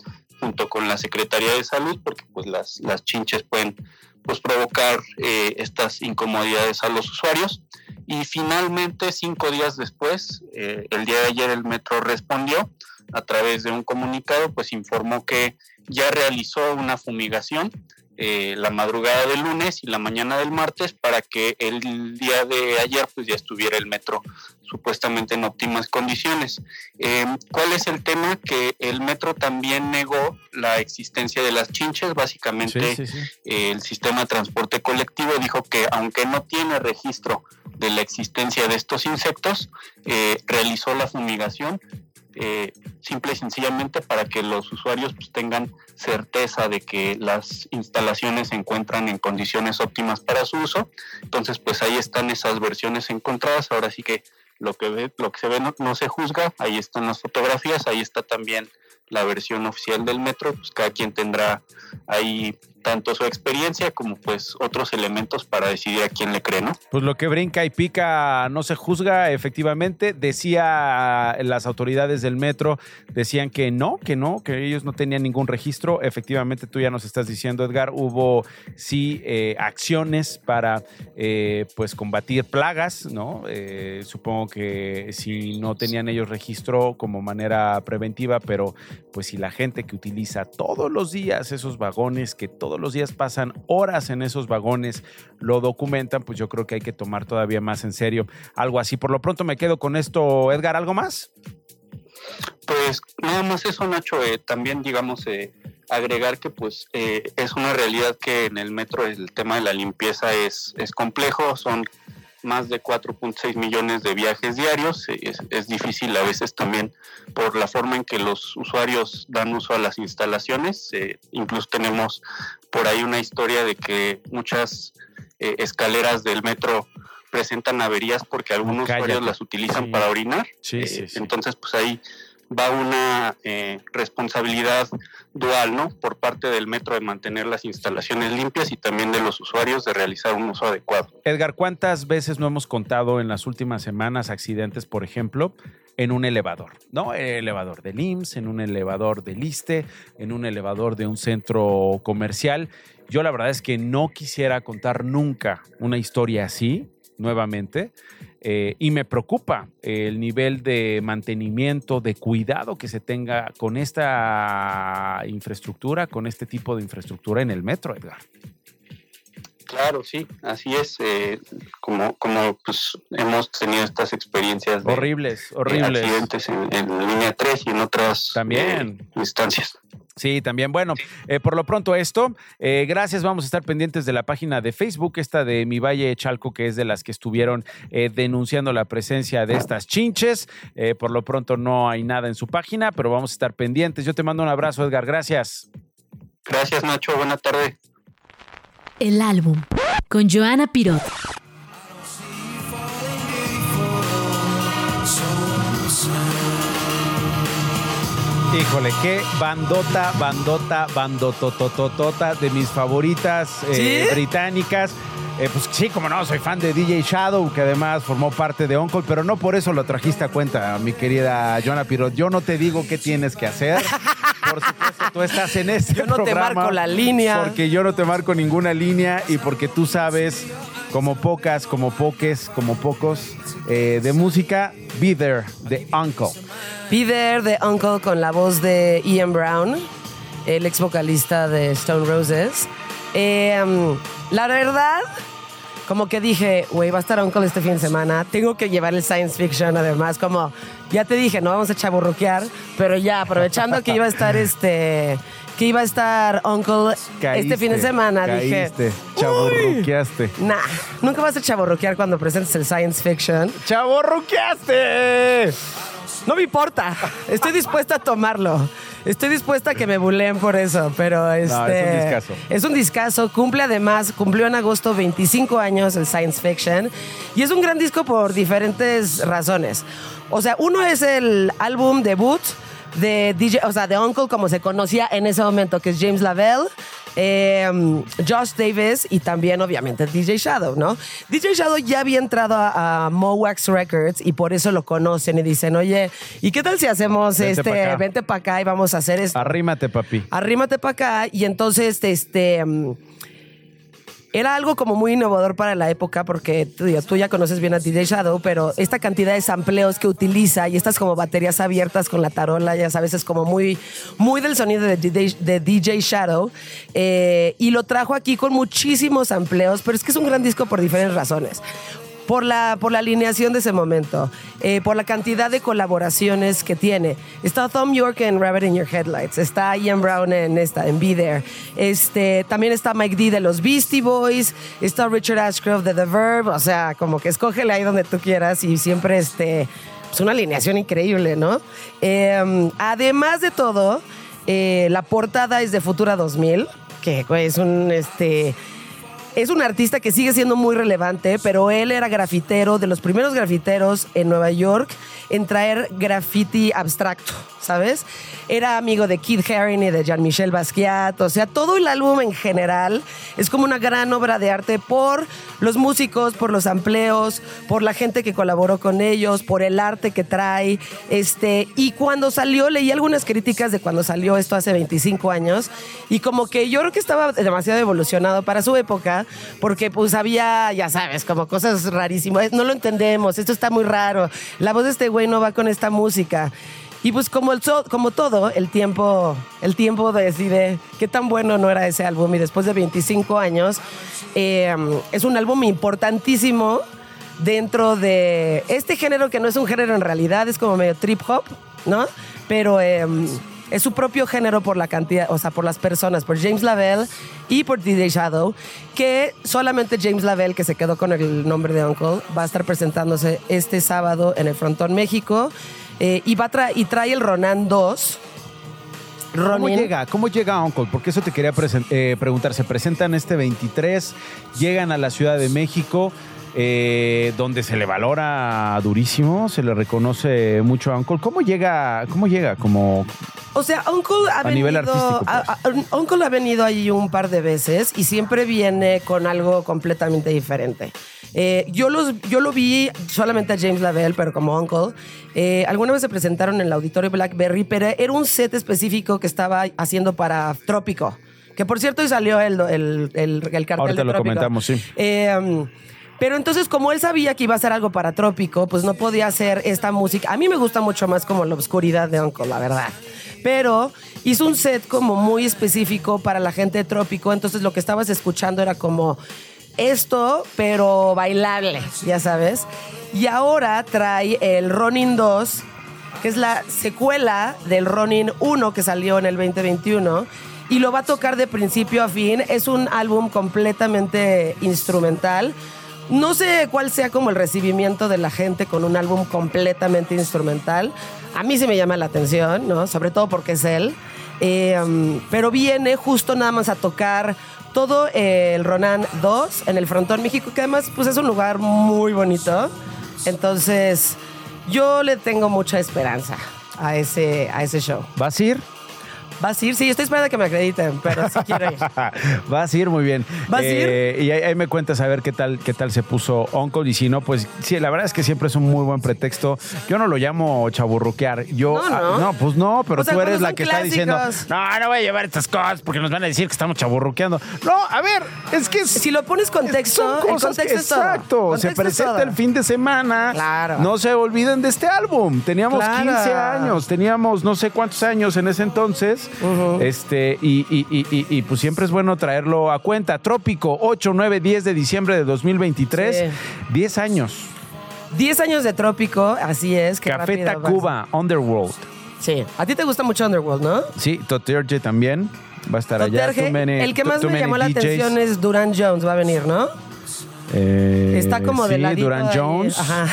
junto con la Secretaría de Salud, porque pues las, las chinches pueden pues provocar estas incomodidades a los usuarios. Y finalmente, cinco días después, el día de ayer el metro respondió a través de un comunicado, pues informó que ya realizó una fumigación eh, la madrugada del lunes y la mañana del martes para que el día de ayer pues ya estuviera el metro supuestamente en óptimas condiciones. Eh, ¿Cuál es el tema? Que el metro también negó la existencia de las chinches, básicamente eh, el sistema de transporte colectivo dijo que aunque no tiene registro de la existencia de estos insectos, realizó la fumigación eh, simple y sencillamente para que los usuarios pues, tengan certeza de que las instalaciones se encuentran en condiciones óptimas para su uso. Entonces, pues ahí están esas versiones encontradas. Ahora sí que lo que, ve, lo que se ve no, no se juzga. Ahí están las fotografías, ahí está también la versión oficial del metro. Pues cada quien tendrá ahí tanto su experiencia como pues otros elementos para decidir a quién le cree, ¿no? Pues lo que brinca y pica no se juzga, efectivamente. Decía las autoridades del metro, decían que no, que no, que ellos no tenían ningún registro. Efectivamente, tú ya nos estás diciendo, Edgar, hubo sí eh, acciones para eh, pues combatir plagas, ¿no? Eh, supongo que si no tenían ellos registro como manera preventiva, pero pues si la gente que utiliza todos los días esos vagones que todos los días pasan horas en esos vagones, lo documentan, pues yo creo que hay que tomar todavía más en serio algo así. Por lo pronto me quedo con esto, Edgar, ¿algo más? Pues nada más eso, Nacho. Eh, también, digamos, eh, agregar que pues eh, es una realidad que en el metro el tema de la limpieza es, es complejo, son más de 4.6 millones de viajes diarios. Es, difícil a veces también por la forma en que los usuarios dan uso a las instalaciones. incluso tenemos por ahí una historia de que muchas eh, escaleras del metro presentan averías porque algunos usuarios las utilizan para orinar. Eh, entonces, pues ahí va una eh, responsabilidad dual, ¿no? Por parte del metro de mantener las instalaciones limpias y también de los usuarios de realizar un uso adecuado. Edgar, ¿cuántas veces no hemos contado en las últimas semanas accidentes, por ejemplo, en un elevador, ¿no? El elevador del IMSS, en un elevador del ISTE, en un elevador de un centro comercial. Yo la verdad es que no quisiera contar nunca una historia así, nuevamente. Eh, y me preocupa el nivel de mantenimiento, de cuidado que se tenga con esta infraestructura, con este tipo de infraestructura en el metro, Edgar. Claro, sí, así es. Eh, como como pues, hemos tenido estas experiencias de, horribles, horribles. accidentes en, línea 3 y en otras También. Eh, instancias. Sí, también. Bueno, eh, por lo pronto esto. Eh, gracias. Vamos a estar pendientes de la página de Facebook, esta de Mi Valle Chalco, que es de las que estuvieron eh, denunciando la presencia de estas chinches. por lo pronto no hay nada en su página, pero vamos a estar pendientes. Yo te mando un abrazo, Edgar. Gracias. Gracias, Nacho. Buena tarde. El álbum con Joana Pirot. Híjole, qué bandota, bandota, bandotototota de mis favoritas eh, británicas. Eh, pues sí, como no, soy fan de DJ Shadow, que además formó parte de Uncle, pero no por eso lo trajiste a cuenta, mi querida Joana Pirot. Yo no te digo qué tienes que hacer. Por supuesto, tú estás en este Yo no programa te marco la línea. Porque yo no te marco ninguna línea y porque tú sabes, como pocas, como poques, como pocos, eh, de música, Be There, de Uncle. Be There de Uncle con la voz de Ian Brown, el ex vocalista de Stone Roses. Eh, um, la verdad, como que dije, güey, va a estar Uncle este fin de semana. Tengo que llevar el science fiction, además, como ya te dije, no vamos a chaburroquear, pero ya aprovechando que iba a estar este. Que iba a estar Uncle este fin de semana, dije. Caíste, chaborruqueaste. Nah, nunca vas a chaborroquear cuando presentes el science fiction. ¡Chaborruqueaste! No me importa. Estoy dispuesta a tomarlo. Estoy dispuesta a que me buleen por eso, pero este. No, es un discazo. Es un discazo. Cumple además, cumplió en agosto 25 años el Science Fiction. Y es un gran disco por diferentes razones. O sea, uno es el álbum debut de DJ, o sea, de Uncle como se conocía en ese momento, que es James Lavelle, eh, Josh Davis y también obviamente DJ Shadow, ¿no? DJ Shadow ya había entrado a, a Mowax Records y por eso lo conocen y dicen, oye, ¿y qué tal si hacemos Vente este, vente para acá y vamos a hacer esto? Arrímate, papi. arrímate para acá y entonces este mm, era algo como muy innovador para la época porque tú, tú ya conoces bien a DJ Shadow, pero esta cantidad de sampleos que utiliza y estas como baterías abiertas con la tarola, ya sabes, es como muy, muy del sonido de DJ, de DJ Shadow eh, y lo trajo aquí con muchísimos sampleos, pero es que es un gran disco por diferentes razones por la, por la alineación de ese momento, eh, por la cantidad de colaboraciones que tiene. Está Tom York en Rabbit in Your Headlights, está Ian Brown en esta, en Be There. Este, también está Mike D de los Beastie Boys, está Richard Ashcroft de The Verb, o sea, como que escógele ahí donde tú quieras y siempre este, es una alineación increíble, ¿no? Eh, además de todo, eh, la portada es de Futura 2000, que es un... Este, es un artista que sigue siendo muy relevante, pero él era grafitero, de los primeros grafiteros en Nueva York en traer graffiti abstracto, ¿sabes? Era amigo de Keith Haring y de Jean-Michel Basquiat, o sea, todo el álbum en general es como una gran obra de arte por los músicos, por los amplios, por la gente que colaboró con ellos, por el arte que trae, este, y cuando salió, leí algunas críticas de cuando salió esto hace 25 años, y como que yo creo que estaba demasiado evolucionado para su época, porque pues había, ya sabes, como cosas rarísimas, no lo entendemos, esto está muy raro, la voz de este güey no va con esta música. Y pues como, el como todo, el tiempo, el tiempo decide qué tan bueno no era ese álbum. Y después de 25 años, eh, es un álbum importantísimo dentro de este género que no es un género en realidad, es como medio trip hop, ¿no? Pero eh, es su propio género por la cantidad, o sea, por las personas, por James Lavelle y por DJ Shadow, que solamente James Lavelle, que se quedó con el nombre de Uncle, va a estar presentándose este sábado en el Frontón México eh, y, va a tra- y trae el Ronan 2. ¿Cómo llega? ¿Cómo llega Uncle? Porque eso te quería eh, preguntar. Se presentan este 23, llegan a la Ciudad de México, eh, donde se le valora durísimo, se le reconoce mucho a Uncle. ¿Cómo llega? ¿Cómo llega? Como O sea, Uncle ha A venido, nivel artístico, pues. a- a- Uncle ha venido ahí un par de veces y siempre viene con algo completamente diferente. Eh, yo, los, yo lo vi solamente a James Lavelle, pero como Uncle. Eh, alguna vez se presentaron en el auditorio Blackberry, pero era un set específico que estaba haciendo para Trópico. Que por cierto, hoy salió el, el, el, el cartel ahorita de lo Trópico. comentamos, sí. Eh, um, pero entonces, como él sabía que iba a hacer algo para Trópico, pues no podía hacer esta música. A mí me gusta mucho más como la oscuridad de Uncle, la verdad. Pero hizo un set como muy específico para la gente de Trópico. Entonces, lo que estabas escuchando era como esto, pero bailable, ya sabes. Y ahora trae el Ronin 2, que es la secuela del Ronin 1 que salió en el 2021 y lo va a tocar de principio a fin. Es un álbum completamente instrumental. No sé cuál sea como el recibimiento de la gente con un álbum completamente instrumental. A mí sí me llama la atención, ¿no? Sobre todo porque es él. Eh, um, pero viene justo nada más a tocar todo el Ronan 2 en el Frontón México, que además pues, es un lugar muy bonito. Entonces, yo le tengo mucha esperanza a ese, a ese show. ¿Vas a ir? ¿Vas a ir? Sí, estoy esperando a que me acrediten, pero sí quiero ir. Vas a ir muy bien. ¿Vas a ir? Eh, Y ahí, ahí me cuentas a ver qué tal, qué tal se puso Uncle. Y si no, pues sí, la verdad es que siempre es un muy buen pretexto. Yo no lo llamo chaburruquear. Yo, No, ah, no. pues no, pero O sea, tú eres la que está diciendo, no, no voy a llevar estas cosas porque nos van a decir que estamos chaburruqueando. No, a ver, es que si lo pones contexto, son el cosas que- contexto es todo. exacto. Contexto se es presenta todo. el fin de semana. Claro. No se olviden de este álbum. Teníamos Claro. 15 años, teníamos no sé cuántos años en ese entonces. Este, y, y- y- y- pues siempre es bueno traerlo a cuenta. Trópico, 8, 9, 10 de diciembre de 2023. Sí. 10 años. 10 años de trópico, así es. qué Café. Tacuba, Underworld. Sí. A ti te gusta mucho Underworld, ¿no? Sí, Toterje también. Va a estar allá. Toterje, Too many- el que más me llamó la atención es Duran Jones, va a venir, ¿no? Eh, Está como sí, de ladito Duran. Jones. Ajá.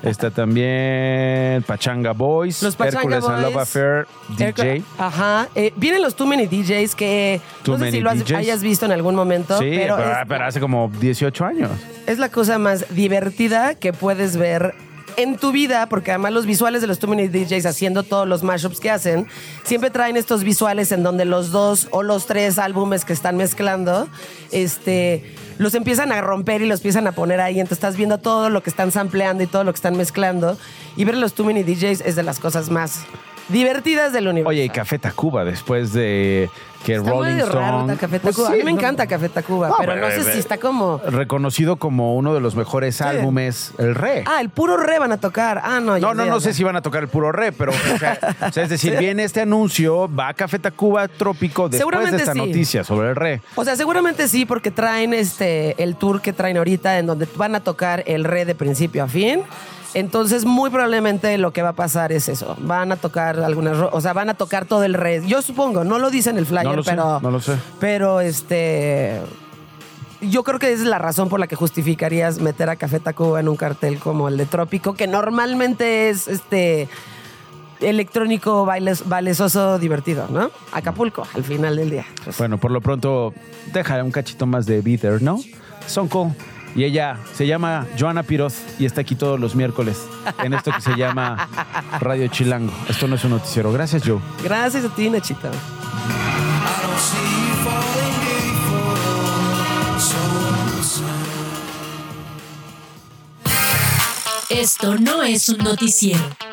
Está también Pachanga Boys. Los Pachanga Hércules and Boys. Love Affair. DJ. Ajá. Eh, vienen los Too Many DJs que Too no sé si lo has- hayas visto en algún momento, Sí, pero, pero, es, pero hace como 18 años. es la cosa más divertida que puedes ver en tu vida, porque además los visuales de los Too Many DJs haciendo todos los mashups que hacen, siempre traen estos visuales en donde los dos o los tres álbumes que están mezclando, este, los empiezan a romper y los empiezan a poner ahí. Entonces estás viendo todo lo que están sampleando y todo lo que están mezclando. Y ver los Too Many DJs es de las cosas más divertidas del universo. Oye, y Café Tacuba, después de que Está Rolling medio raro Stone... Café Pues Tacuba. a sí, mí me no, encanta Café Tacuba, No, pero no sé eh, si está como... Reconocido como uno de los mejores álbumes, el re. Ah, el puro re van a tocar. Ah, no. No, no, no sé si van a tocar el puro re, pero, o sea, o sea, es decir, Sí. viene este anuncio, va a Café Tacuba Trópico después Seguramente de esta sí. noticia sobre el re. O sea, seguramente sí, porque traen este el tour que traen ahorita en donde van a tocar el re de principio a fin. Entonces, muy probablemente lo que va a pasar es eso. Van a tocar algunas, o sea, van a tocar todo el re. Yo supongo, no lo dice en el flyer, No lo sé, pero no lo sé. pero este yo creo que es la razón por la que justificarías meter a Café Tacuba en un cartel como el de Trópico, que normalmente es este electrónico bailes, bailesoso divertido, ¿no? Acapulco, al final del día. Bueno, por lo pronto, deja un cachito más de Bitter, ¿no? Sonko. Y ella se llama Joana Piroz y está aquí todos los miércoles en esto que se llama Radio Chilango. Esto no es un noticiero. Gracias, Joe. Gracias a ti, Nachita. Esto no es un noticiero.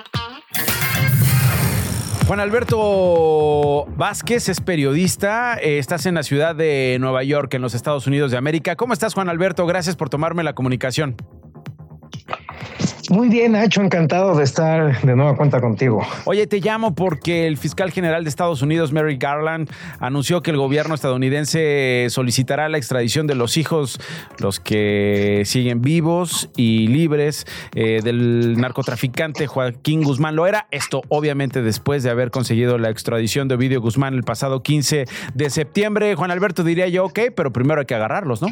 Juan Alberto Vázquez es periodista. Eh, estás en la ciudad de Nueva York, en los Estados Unidos de América. ¿Cómo estás, Juan Alberto? Gracias por tomarme la comunicación. Muy bien, Nacho, encantado de estar de nueva cuenta contigo. Oye, te llamo porque el fiscal general de Estados Unidos, Merrick Garland, anunció que el gobierno estadounidense solicitará la extradición de los hijos, los que siguen vivos y libres, eh, del narcotraficante Joaquín Guzmán Loera. Esto, obviamente, después de haber conseguido la extradición de Ovidio Guzmán el pasado 15 de septiembre. Juan Alberto diría yo, ok, pero primero hay que agarrarlos, ¿no?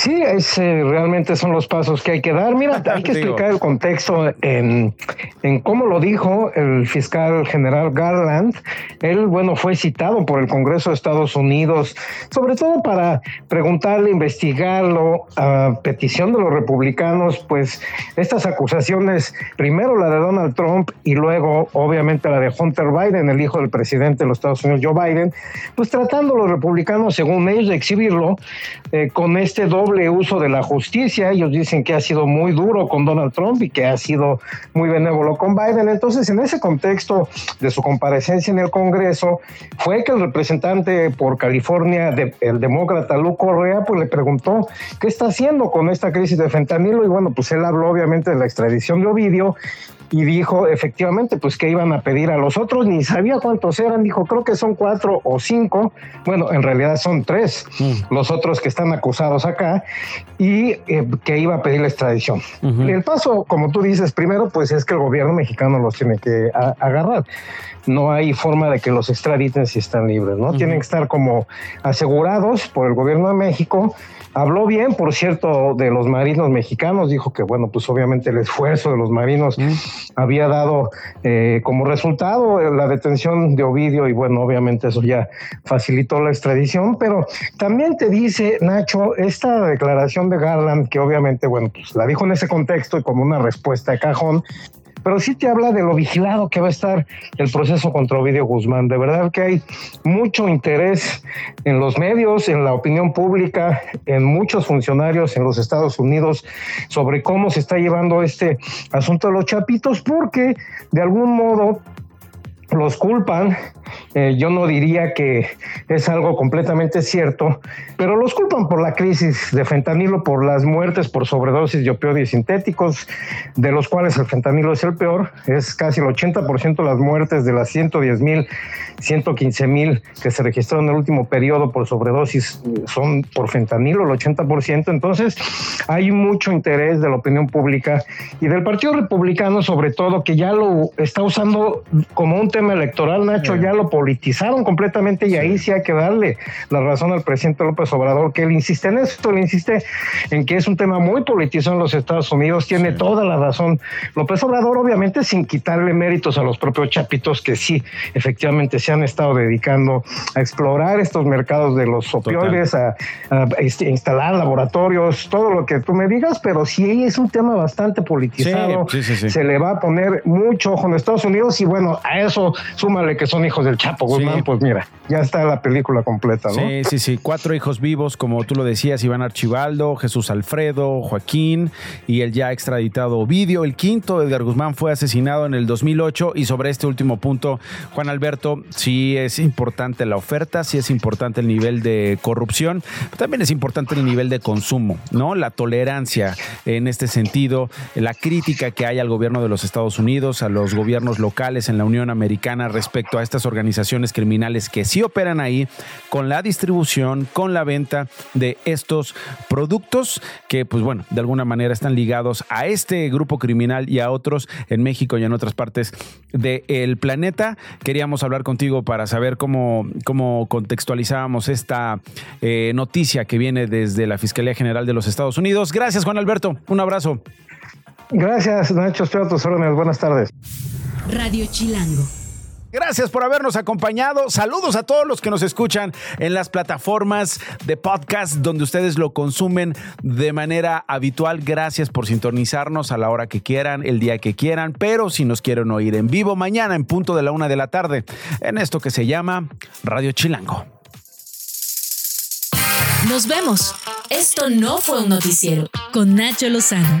Sí, es, eh, realmente son los pasos que hay que dar. Mira, hay que explicar el contexto en, en cómo lo dijo el fiscal general Garland. Él, bueno, fue citado por el Congreso de Estados Unidos, sobre todo para preguntarle, investigarlo a petición de los republicanos, pues estas acusaciones, primero la de Donald Trump y luego, obviamente, la de Hunter Biden, el hijo del presidente de los Estados Unidos, Joe Biden, pues tratando los republicanos, según ellos, de exhibirlo eh, con este doble uso de la justicia. Ellos dicen que ha sido muy duro con Donald Trump y que ha sido muy benévolo con Biden. Entonces, en ese contexto de su comparecencia en el Congreso, fue que el representante por California, de- el demócrata Lu Correa, pues le preguntó qué está haciendo con esta crisis de fentanilo. Y bueno, pues él habló obviamente de la extradición de Ovidio y dijo efectivamente pues que iban a pedir a los otros, ni sabía cuántos eran, dijo creo que son cuatro o cinco, bueno en realidad son tres los otros que están acusados acá y eh, que iba a pedir la extradición. El paso, como tú dices, primero pues es que el gobierno mexicano los tiene que agarrar. No hay forma de que los extraditen si están libres, ¿no? Tienen que estar como asegurados por el gobierno de México. Habló bien, por cierto, de los marinos mexicanos. Dijo que, bueno, pues obviamente el esfuerzo de los marinos había dado eh, como resultado eh, la detención de Ovidio y, bueno, obviamente eso ya facilitó la extradición. Pero también te dice, Nacho, esta declaración de Garland, que obviamente, bueno, pues la dijo en ese contexto y como una respuesta de cajón, pero sí te habla de lo vigilado que va a estar el proceso contra Ovidio Guzmán. De verdad que hay mucho interés en los medios, en la opinión pública, en muchos funcionarios en los Estados Unidos sobre cómo se está llevando este asunto de los chapitos, porque de algún modo los culpan. eh, yo no diría que es algo completamente cierto, pero los culpan por la crisis de fentanilo, por las muertes por sobredosis de opioides sintéticos, de los cuales el fentanilo es el peor. Es casi el 80% de las muertes de las 110 mil, 115 mil que se registraron en el último periodo por sobredosis son por fentanilo, el 80%. Entonces, hay mucho interés de la opinión pública y del Partido Republicano, sobre todo, que ya lo está usando como un tema electoral, Nacho, ya lo politizaron completamente y ahí sí hay que darle la razón al presidente López Obrador, que él insiste en esto, le insiste en que es un tema muy politizado en los Estados Unidos, tiene toda la razón. López Obrador, obviamente, sin quitarle méritos a los propios chapitos que sí, efectivamente, se han estado dedicando a explorar estos mercados de los opioides, a, a, este, instalar laboratorios, todo lo que tú me digas, pero sí es un tema bastante politizado. Sí, sí. Se le va a poner mucho ojo en Estados Unidos y bueno, a eso súmale que son hijos del Chapo Guzmán, pues mira, ya está la película completa, ¿no? Sí, sí, sí. Cuatro hijos vivos, como tú lo decías, Iván Archibaldo, Jesús Alfredo, Joaquín y el ya extraditado Ovidio. El quinto, Edgar Guzmán, fue asesinado en el 2008 y sobre este último punto, Juan Alberto, sí es importante la oferta, sí es importante el nivel de corrupción, pero también es importante el nivel de consumo, ¿no? La tolerancia en este sentido, la crítica que hay al gobierno de los Estados Unidos, a los gobiernos locales en la Unión Americana respecto a estas organizaciones criminales que sí operan ahí con la distribución, con la venta de estos productos que, pues bueno, de alguna manera están ligados a este grupo criminal y a otros en México y en otras partes del planeta. Queríamos hablar contigo para saber cómo, cómo contextualizábamos esta eh, noticia que viene desde la Fiscalía General de los Estados Unidos. Gracias, Juan Alberto. Un abrazo. Gracias, Nacho. Estoy a tus órdenes. Buenas tardes. Radio Chilango. Gracias por habernos acompañado. Saludos a todos los que nos escuchan en las plataformas de podcast donde ustedes lo consumen de manera habitual. Gracias por sintonizarnos a la hora que quieran, el día que quieran, pero si nos quieren oír en vivo mañana en punto de la una de la tarde en esto que se llama Radio Chilango. Nos vemos. Esto no fue un noticiero con Nacho Lozano.